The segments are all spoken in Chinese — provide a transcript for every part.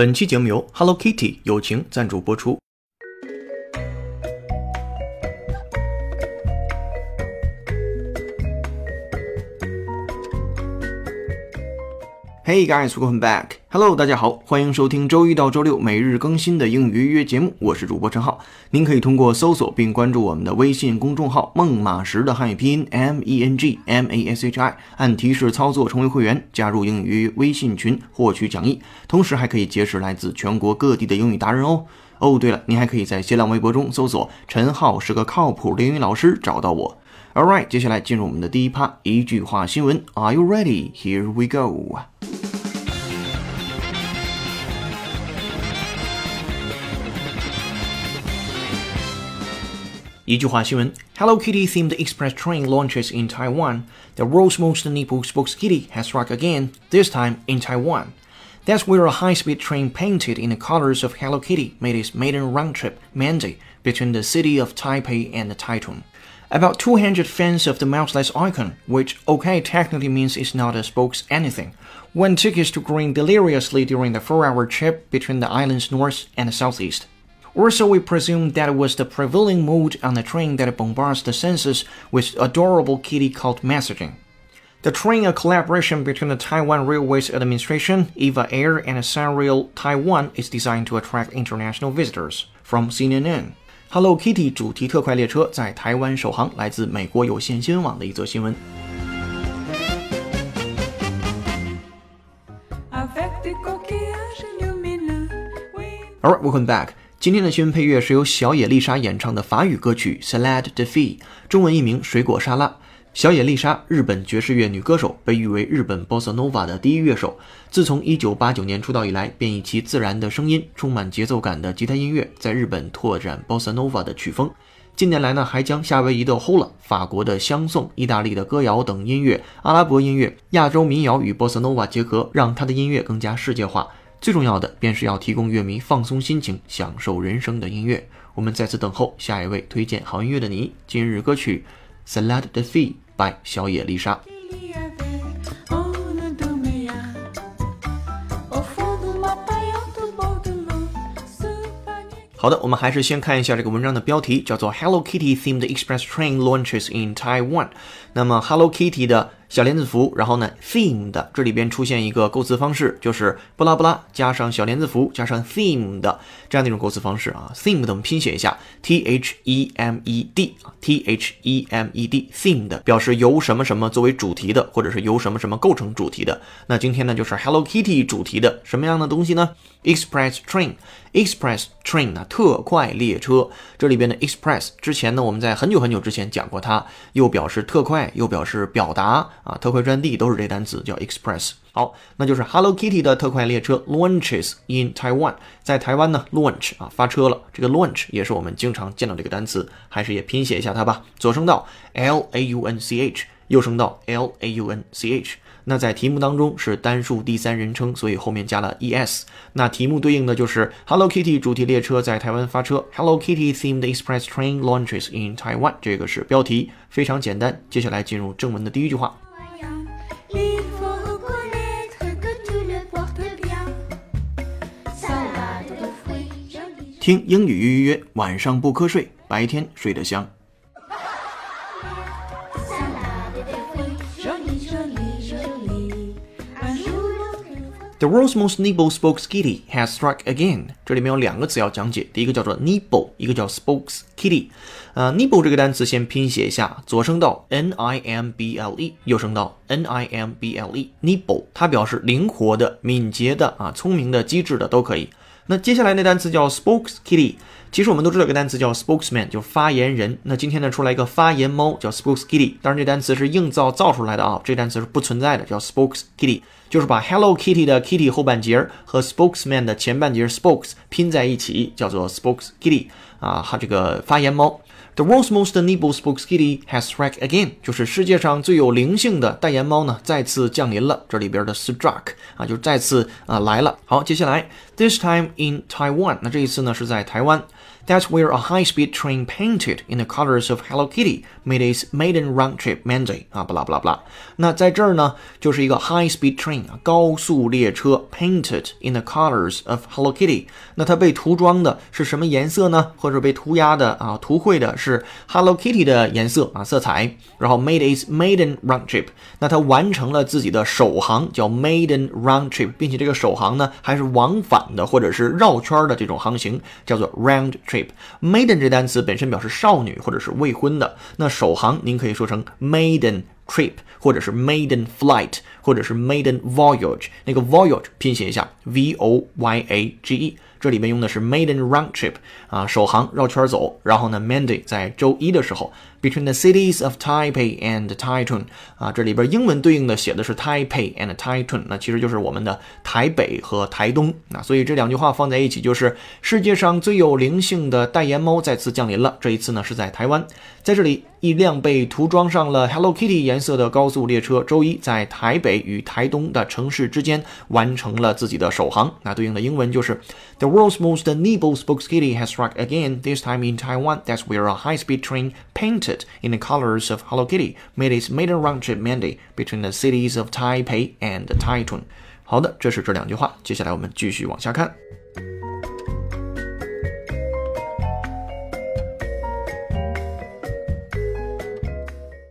本期节目由 Hello Kitty 友情赞助播出。Hey guys, welcome back. Hello，大家好，欢迎收听周一到周六每日更新的英语约约节目，我是主播陈浩。您可以通过搜索并关注我们的微信公众号“孟马时”的汉语拼音 M E N G M A S H I，按提示操作成为会员，加入英语微信群获取讲义，同时还可以结识来自全国各地的英语达人哦。哦，对了，您还可以在新浪微博中搜索“陈浩是个靠谱的英语老师”找到我。Alright，接下来进入我们的第一趴，一句话新闻。Are you ready? Here we go. 一句话新闻：Hello Kitty themed express train launches in Taiwan. The world's most nipple spokes kitty has struck again, this time in Taiwan. That's where a high-speed train painted in the colors of Hello Kitty made its maiden round trip Monday between the city of Taipei and Taichung. About 200 fans of the mouseless icon, which okay technically means it's not a spokes anything, went tickets to grin deliriously during the four-hour trip between the island's north and southeast. Or so we presume that it was the prevailing mood on the train that bombards the senses with adorable kitty cult messaging. The train, a collaboration between the Taiwan Railways Administration, EVA Air, and Sunrail Taiwan, is designed to attract international visitors. From CNN. hello kitty 主题特快列车在台湾首航来自美国有线新闻网的一则新闻。All right welcome back. 今天的新闻配乐是由小野丽莎演唱的法语歌曲 salad the Fi 中文译名水果沙拉。小野丽莎，日本爵士乐女歌手，被誉为日本 Bossa Nova 的第一乐手。自从1989年出道以来，便以其自然的声音、充满节奏感的吉他音乐，在日本拓展 Bossa Nova 的曲风。近年来呢，还将夏威夷的 Hula、法国的香颂、意大利的歌谣等音乐、阿拉伯音乐、亚洲民谣与 Bossa Nova 结合，让他的音乐更加世界化。最重要的便是要提供乐迷放松心情、享受人生的音乐。我们在此等候下一位推荐好音乐的你。今日歌曲《Salad de Fee》by 小野丽莎。好的，我们还是先看一下这个文章的标题，叫做 “Hello Kitty themed express train launches in Taiwan”。那么 Hello Kitty 的小连字符，然后呢，themed 这里边出现一个构词方式，就是布拉布拉加上小连字符加上 themed 这样的一种构词方式啊。themed 我们拼写一下，t h e m e d 啊，t h e m e d themed 表示由什么什么作为主题的，或者是由什么什么构成主题的。那今天呢就是 Hello Kitty 主题的什么样的东西呢？Express train，express train 呢特快列车，这里边的 express 之前呢我们在很久很久之前讲过它，又表示特快，又表示表达啊，特快专递都是这单词叫 express。好，那就是 Hello Kitty 的特快列车 launches in Taiwan，在台湾呢 launch 啊发车了，这个 launch 也是我们经常见到这个单词，还是也拼写一下它吧，左声道 l a u n c h，右声道 l a u n c h。那在题目当中是单数第三人称，所以后面加了 es。那题目对应的就是 Hello Kitty 主题列车在台湾发车，Hello Kitty themed express train launches in Taiwan。这个是标题，非常简单。接下来进入正文的第一句话。听英语约约约，晚上不瞌睡，白天睡得香。The world's most nimble spokes kitty has struck again。这里面有两个词要讲解，第一个叫做 nimble，一个叫 spokes kitty。呃，nimble 这个单词先拼写一下，左声道 n i m b l e，右声道 n i m b l e。nimble 它表示灵活的、敏捷的啊、聪明的、机智的都可以。那接下来那单词叫 spokes kitty。其实我们都知道一个单词叫 spokesman，就是发言人。那今天呢出来一个发言猫叫 spokes kitty，当然这单词是硬造造出来的啊，这单词是不存在的，叫 spokes kitty，就是把 Hello Kitty 的 kitty 后半截和 spokesman 的前半截 spokes 拼在一起，叫做 spokes kitty 啊，它这个发言猫。The world's most nimble spokes kitty has struck again，就是世界上最有灵性的代言猫呢，再次降临了。这里边的 struck 啊，就再次啊来了。好，接下来 this time in Taiwan，那这一次呢是在台湾。That's where a high-speed train painted in the colors of Hello Kitty made its maiden round trip Monday 啊，不啦不啦不啦。那在这儿呢，就是一个 high-speed train 啊，高速列车 painted in the colors of Hello Kitty。那它被涂装的是什么颜色呢？或者被涂鸦的啊，涂绘的是 Hello Kitty 的颜色啊，色彩。然后 made its maiden round trip，那它完成了自己的首航，叫 maiden round trip，并且这个首航呢还是往返的或者是绕圈的这种航行，叫做 round trip。 Maiden 这单词本身表示少女或者是未婚的，那首航您可以说成 maiden trip，或者是 maiden flight，或者是 maiden voyage。那个 voyage 拼写一下 v o y a g e。这里面用的是 maiden round trip 啊，首航绕圈走。然后呢，Mandy 在周一的时候，between the cities of Taipei and Taichung 啊，这里边英文对应的写的是 Taipei and Taichung，那其实就是我们的台北和台东那。所以这两句话放在一起就是世界上最有灵性的代言猫再次降临了。这一次呢是在台湾，在这里一辆被涂装上了 Hello Kitty 颜色的高速列车，周一在台北与台东的城市之间完成了自己的首航。那对应的英文就是 The world's most nimble spokes kitty has struck again, this time in Taiwan. That's where a high-speed train painted in the colors of Hello Kitty made its maiden round trip Monday between the cities of Taipei and Taichung. 好的，这是这两句话。接下来我们继续往下看。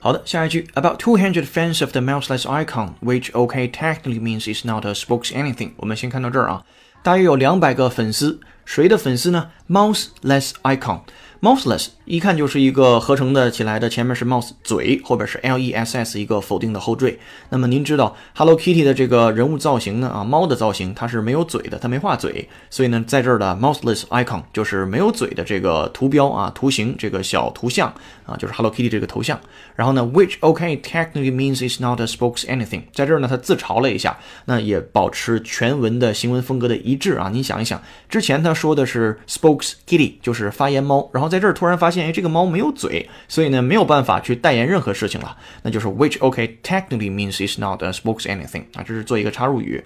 好的，下一句 About two hundred fans of the mouseless icon, which OK technically means is not a spokes anything。我们先看到这儿啊，大约有两百个粉丝，谁的粉丝呢？Mouseless icon。 一看就是一个合成的起来的，前面是 mouse 嘴，后边是 l e s s 一个否定的后缀。那么您知道 Hello Kitty 的这个人物造型呢？啊，猫的造型它是没有嘴的，它没画嘴，所以呢，在这儿的 mouseless icon 就是没有嘴的这个图标啊，图形这个小图像啊，就是 Hello Kitty 这个头像。然后呢，which OK technically means it's not a spokes anything。在这儿呢，它自嘲了一下，那也保持全文的行文风格的一致啊。你想一想，之前他说的是 spokes kitty，就是发言猫，然后在这儿突然发现，哎，这个猫没有嘴，所以呢没有办法去代言任何事情了，那就是 which OK technically means is not a spokes anything 啊，这是做一个插入语。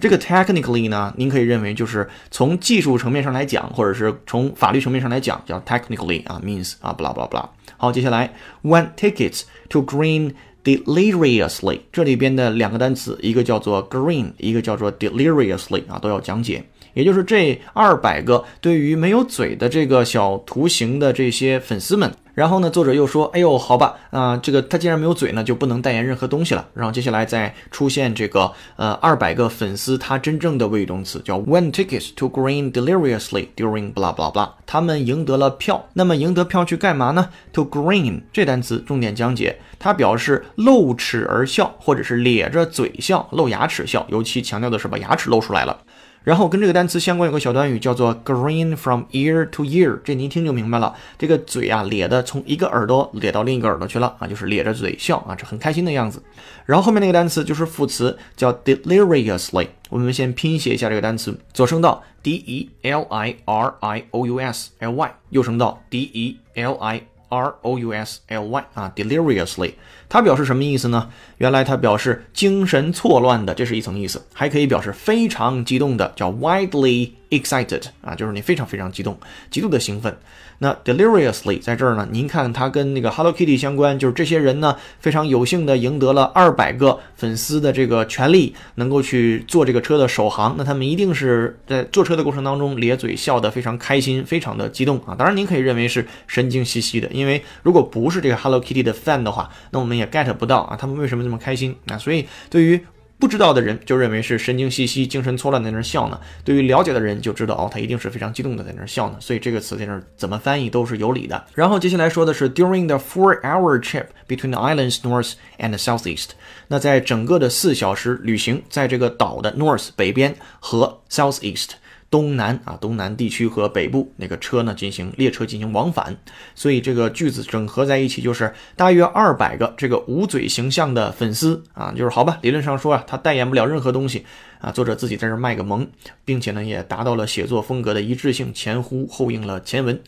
这个 technically 呢，您可以认为就是从技术层面上来讲，或者是从法律层面上来讲，叫 technically 啊 means 啊 blah blah blah。好，接下来 one tickets to green。deliriously，这里边的两个单词，一个叫做 green，一个叫做 deliriously 啊，都要讲解。也就是这二百个对于没有嘴的这个小图形的这些粉丝们，然后呢，作者又说：“哎呦，好吧，啊、这个他既然没有嘴呢，就不能代言任何东西了。”然后接下来再出现这个呃二百个粉丝，他真正的谓语动词叫 win tickets to green deliriously during blah blah blah，他们赢得了票。那么赢得票去干嘛呢？To green 这单词重点讲解，它表示露齿而笑，或者是咧着嘴笑、露牙齿笑，尤其强调的是把牙齿露出来了。然后跟这个单词相关有个小短语叫做 grin from ear to ear，这您一听就明白了。这个嘴啊咧的从一个耳朵咧到另一个耳朵去了啊，就是咧着嘴笑啊，这很开心的样子。然后后面那个单词就是副词叫 deliriously，我们先拼写一下这个单词，左声道 d e l i r i o u s l y，右声道 d e l i r o u s l y 啊，deliriously，它表示什么意思呢？原来它表示精神错乱的，这是一层意思，还可以表示非常激动的，叫 widely excited 啊，就是你非常非常激动，极度的兴奋。那 deliriously 在这儿呢，您看它跟那个 Hello Kitty 相关，就是这些人呢非常有幸的赢得了二百个粉丝的这个权利，能够去坐这个车的首航。那他们一定是在坐车的过程当中咧嘴笑得非常开心，非常的激动啊。当然您可以认为是神经兮兮的，因为如果不是这个 Hello Kitty 的 fan 的话，那我们也 get 不到啊，他们为什么这么开心啊？所以对于不知道的人就认为是神经兮兮、精神错乱在那儿笑呢；对于了解的人就知道哦，他一定是非常激动的在那儿笑呢。所以这个词在那儿怎么翻译都是有理的。然后接下来说的是 during the four-hour trip between the islands north and southeast。那在整个的四小时旅行，在这个岛的 north 北边和 southeast。东南啊，东南地区和北部那个车呢进行列车进行往返，所以这个句子整合在一起就是大约二百个这个捂嘴形象的粉丝啊，就是好吧，理论上说啊，他代言不了任何东西啊，作者自己在这卖个萌，并且呢也达到了写作风格的一致性，前呼后应了前文。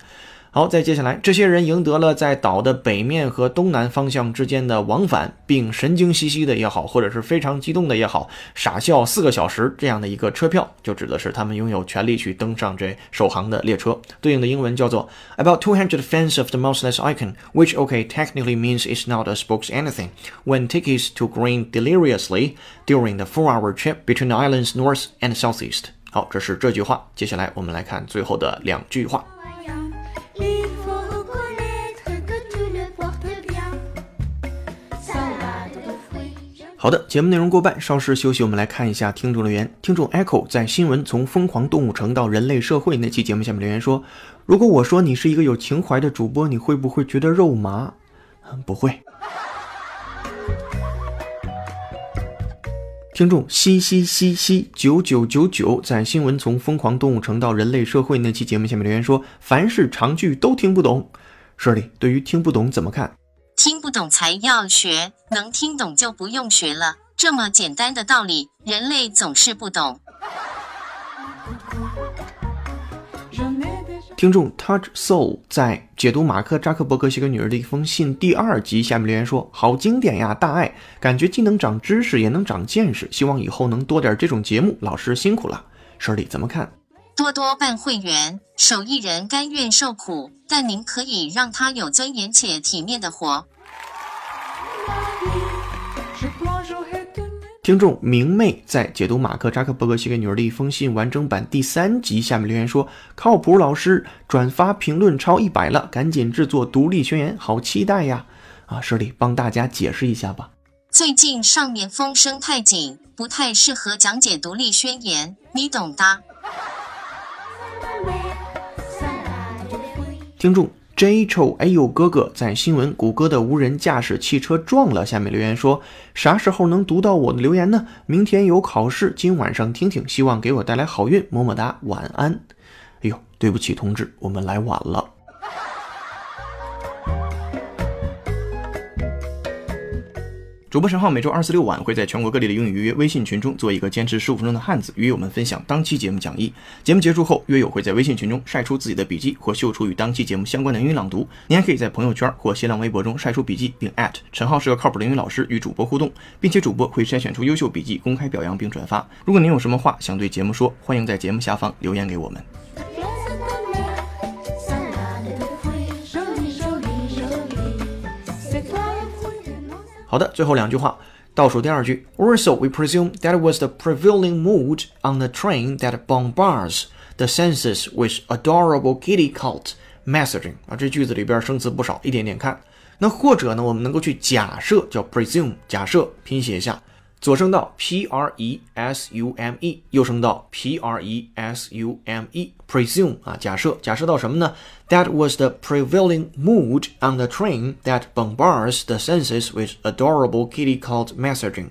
好，再接下来，这些人赢得了在岛的北面和东南方向之间的往返，并神经兮兮的也好，或者是非常激动的也好，傻笑四个小时这样的一个车票，就指的是他们拥有权利去登上这首航的列车。对应的英文叫做 About two hundred fans of the mouseless icon, which okay technically means it's not a spokes anything, when tickets to grin deliriously during the four-hour trip between the islands north and southeast。好，这是这句话。接下来我们来看最后的两句话。好的，节目内容过半，稍事休息，我们来看一下听众留言。听众 Echo 在新闻从疯狂动物城到人类社会那期节目下面留言说：“如果我说你是一个有情怀的主播，你会不会觉得肉麻？”不会。听众嘻嘻嘻嘻九九九九在新闻从疯狂动物城到人类社会那期节目下面留言说：“凡是长句都听不懂。”舍里，对于听不懂怎么看？听不懂才要学，能听懂就不用学了。这么简单的道理，人类总是不懂。听众 Touch Soul 在解读马克扎克伯格写给女儿的一封信第二集下面留言说：“好经典呀，大爱，感觉既能长知识，也能长见识。希望以后能多点这种节目。老师辛苦了。”舍里怎么看？多多办会员，手艺人甘愿受苦，但您可以让他有尊严且体面的活。听众明媚在解读马克扎克伯格写给女儿的一封信完整版第三集下面留言说：“靠谱老师，转发评论超一百了，赶紧制作独立宣言，好期待呀！”啊，舍里帮大家解释一下吧。最近上面风声太紧，不太适合讲解独立宣言，你懂的。听众 Jcho，哎呦哥哥在新闻谷歌的无人驾驶汽车撞了，下面留言说啥时候能读到我的留言呢？明天有考试，今晚上听听，希望给我带来好运，么么哒，晚安。哎呦，对不起同志，我们来晚了。主播陈浩每周二、四、六晚会在全国各地的英语预约微信群中做一个坚持十五分钟的汉字，与友们分享当期节目讲义。节目结束后，约友会在微信群中晒出自己的笔记或秀出与当期节目相关的英语朗读。您还可以在朋友圈或新浪微博中晒出笔记，并陈浩是个靠谱的英语老师与主播互动，并且主播会筛选出优秀笔记公开表扬并转发。如果您有什么话想对节目说，欢迎在节目下方留言给我们。好的，最后两句话，倒数第二句。Also, we presume that was the prevailing mood on the train that bombards the senses with adorable kitty cult messaging 啊，这句子里边生词不少，一点点看。那或者呢，我们能够去假设，叫 presume，假设拼写一下， 左声道 p r e s u m e，右声道 p r e s u m e，presume 啊，假设，假设到什么呢？That was the prevailing mood on the train that bombards the senses with adorable kitty called messaging。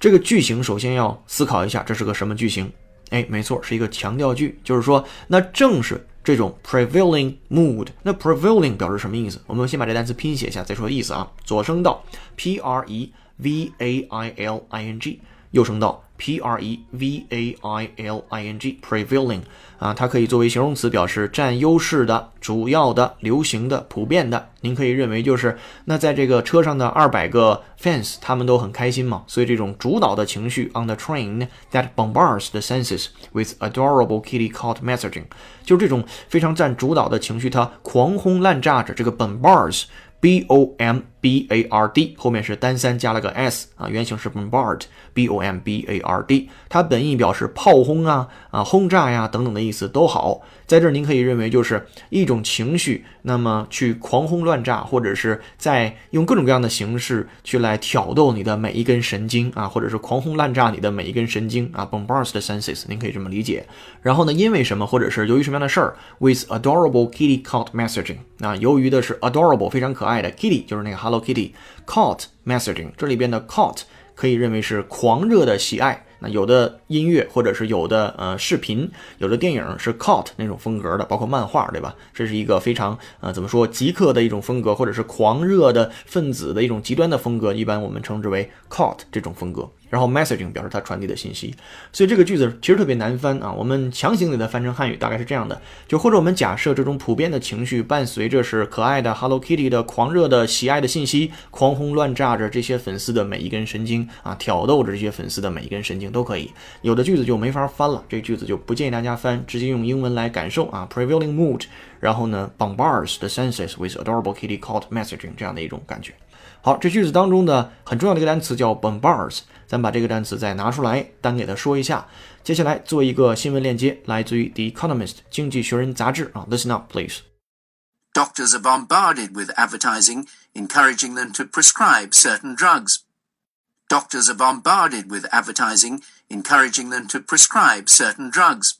这个句型首先要思考一下，这是个什么句型？哎，没错，是一个强调句，就是说，那正是这种 prevailing mood。那 prevailing 表示什么意思？我们先把这单词拼写一下，再说意思啊。左声道 p r e v a i l i n g，右声道 p r e v a i l i n g，prevailing 啊，它可以作为形容词表示占优势的、主要的、流行的、普遍的。您可以认为就是那在这个车上的二百个 fans，他们都很开心嘛，所以这种主导的情绪 on the train that bombards the senses with adorable kitty called messaging，就是这种非常占主导的情绪，它狂轰滥炸着这个 bombards。B O M B A R D，后面是单三加了个 s 啊，原型是 bombard，B O M B A R D，它本意表示炮轰啊、啊轰炸呀等等的意思都好。在这儿您可以认为就是一种情绪，那么去狂轰乱炸，或者是在用各种各样的形式去来挑逗你的每一根神经啊，或者是狂轰滥炸你的每一根神经啊，bombard the senses，您可以这么理解。然后呢，因为什么，或者是由于什么样的事儿，with adorable kitty caught messaging，那由于的是 adorable 非常可爱爱的 kitty，就是那个 Hello Kitty，caught messaging，这里边的 caught 可以认为是狂热的喜爱。那有的音乐或者是有的呃视频，有的电影是 caught 那种风格的，包括漫画，对吧？这是一个非常呃怎么说极客的一种风格，或者是狂热的分子的一种极端的风格，一般我们称之为 caught 这种风格。然后 messaging 表示它传递的信息，所以这个句子其实特别难翻啊。我们强行给它翻成汉语，大概是这样的：就或者我们假设这种普遍的情绪伴随着是可爱的 Hello Kitty 的狂热的喜爱的信息，狂轰乱炸着这些粉丝的每一根神经啊，挑逗着这些粉丝的每一根神经都可以。有的句子就没法翻了，这个句子就不建议大家翻，直接用英文来感受啊，prevailing mood，然后呢，bombards the senses with adorable kitty caught messaging 这样的一种感觉。好，这句子当中的很重要的一个单词叫 bombards，咱把这个单词再拿出来单给它说一下。接下来做一个新闻链接，来自于《The Economist》经济学人杂志啊，listen up please。 Doctors are bombarded with advertising encouraging them to prescribe certain drugs. Doctors are bombarded with advertising encouraging them to prescribe certain drugs.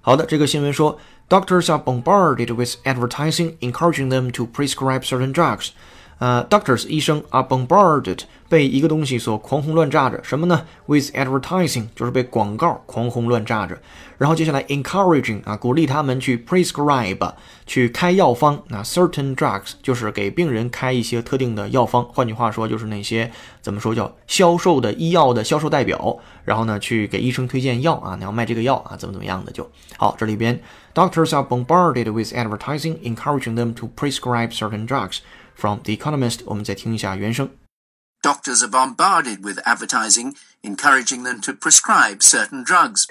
好的，这个新闻说，Doctors are bombarded with advertising encouraging them to prescribe certain drugs。 呃，doctors 医生 are bombarded 被一个东西所狂轰乱炸着，什么呢？With advertising 就是被广告狂轰乱炸着。然后接下来 encouraging 啊，鼓励他们去 prescribe 去开药方。那 certain drugs 就是给病人开一些特定的药方，换句话说就是那些怎么说叫销售的医药的销售代表，然后呢去给医生推荐药啊，你要卖这个药啊，怎么怎么样的就好。这里边 doctors are bombarded with advertising encouraging them to prescribe certain drugs。From The Economist，我们再听一下原声。 Doctors are bombarded with advertising encouraging them to prescribe certain drugs.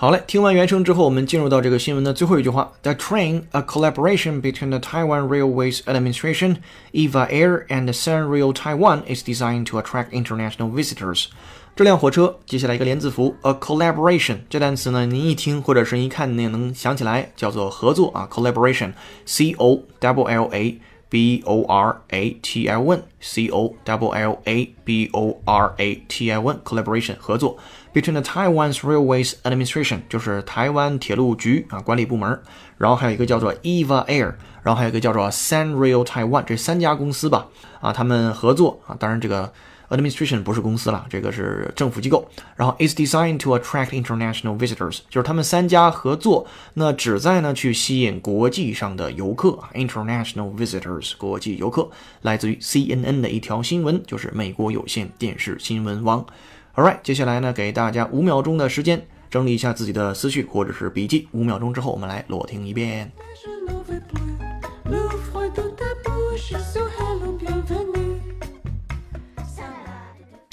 好嘞，听完原声之后，我们进入到这个新闻的最后一句话：The train, a collaboration between the Taiwan Railways Administration, EVA Air, and Sunrail Taiwan, is designed to attract international visitors. 这辆火车，接下来一个连字符，a collaboration 这单词呢，您一听或者是一看，您也能想起来，叫做合作啊，collaboration，c o w l a b o r a t i o n，c o w l a b o r a t i o n，collaboration 合作 ，between the Taiwan's Railways Administration 就是台湾铁路局啊管理部门，然后还有一个叫做 EVA Air，然后还有一个叫做 San Rail Taiwan，这三家公司吧，啊，他们合作啊，当然这个。Administration 不是公司了，这个是政府机构。然后 is designed to attract international visitors，就是他们三家合作，那旨在呢去吸引国际上的游客，international visitors，国际游客。来自于 CNN 的一条新闻，就是美国有线电视新闻网。All right，接下来呢给大家五秒钟的时间整理一下自己的思绪或者是笔记。五秒钟之后，我们来裸听一遍。 Je n'en veux plus. L'ouvre de ta bouche sur Hello, bienvenue.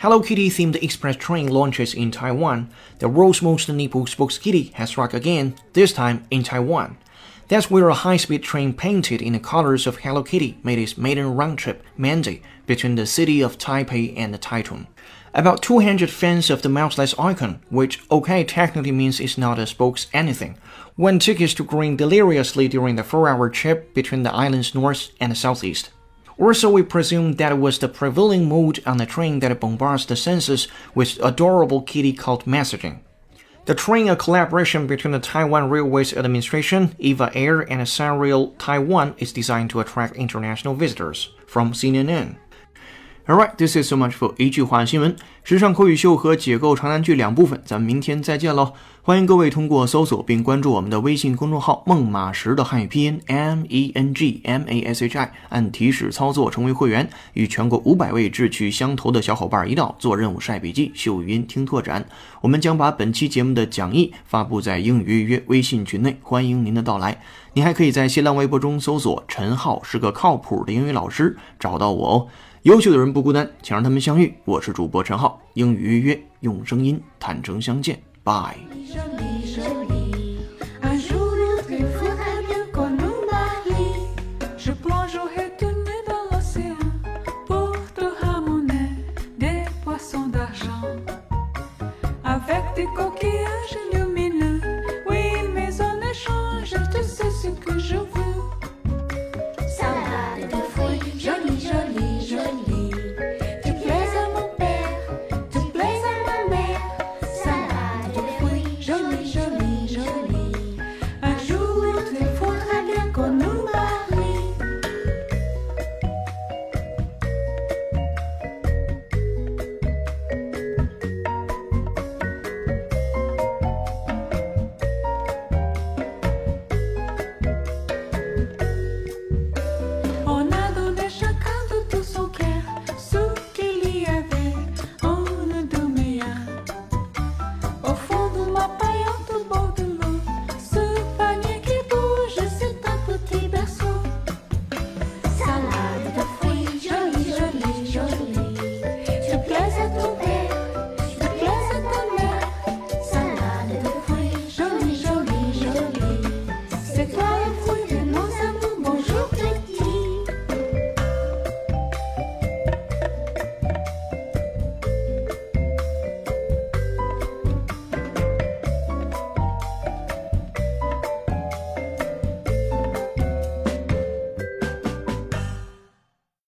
Hello Kitty themed express train launches in Taiwan. The world's most nipple spokes kitty has struck again, this time in Taiwan. That's where a high-speed train painted in the colors of Hello Kitty made its maiden round trip Monday between the city of Taipei and Taichung. About 200 fans of the mouseless icon, which okay technically means it's not a spokes anything, won tickets to grin deliriously during the four-hour trip between the island's north and southeast. Or so we presume that it was the prevailing mood on the train that bombards the senses with adorable kitty cult messaging. The train, a collaboration between the Taiwan Railways Administration, EVA Air, and Sunrail Taiwan, is designed to attract international visitors. From CNN. All right, this is so much for 一句话新闻，时尚口语秀和解构长难句两部分，咱们明天再见喽！欢迎各位通过搜索并关注我们的微信公众号“孟马时”的汉语拼音 M E N G M A S H I，按提示操作成为会员，与全国五百位志趣相投的小伙伴一道做任务、晒笔记、秀语音、听拓展。我们将把本期节目的讲义发布在英语预约微信群内，欢迎您的到来。您还可以在新浪微博中搜索“陈浩是个靠谱的英语老师”，找到我哦。优秀的人不孤单，请让他们相遇。我是主播陈浩，英语预约，用声音坦诚相见。拜。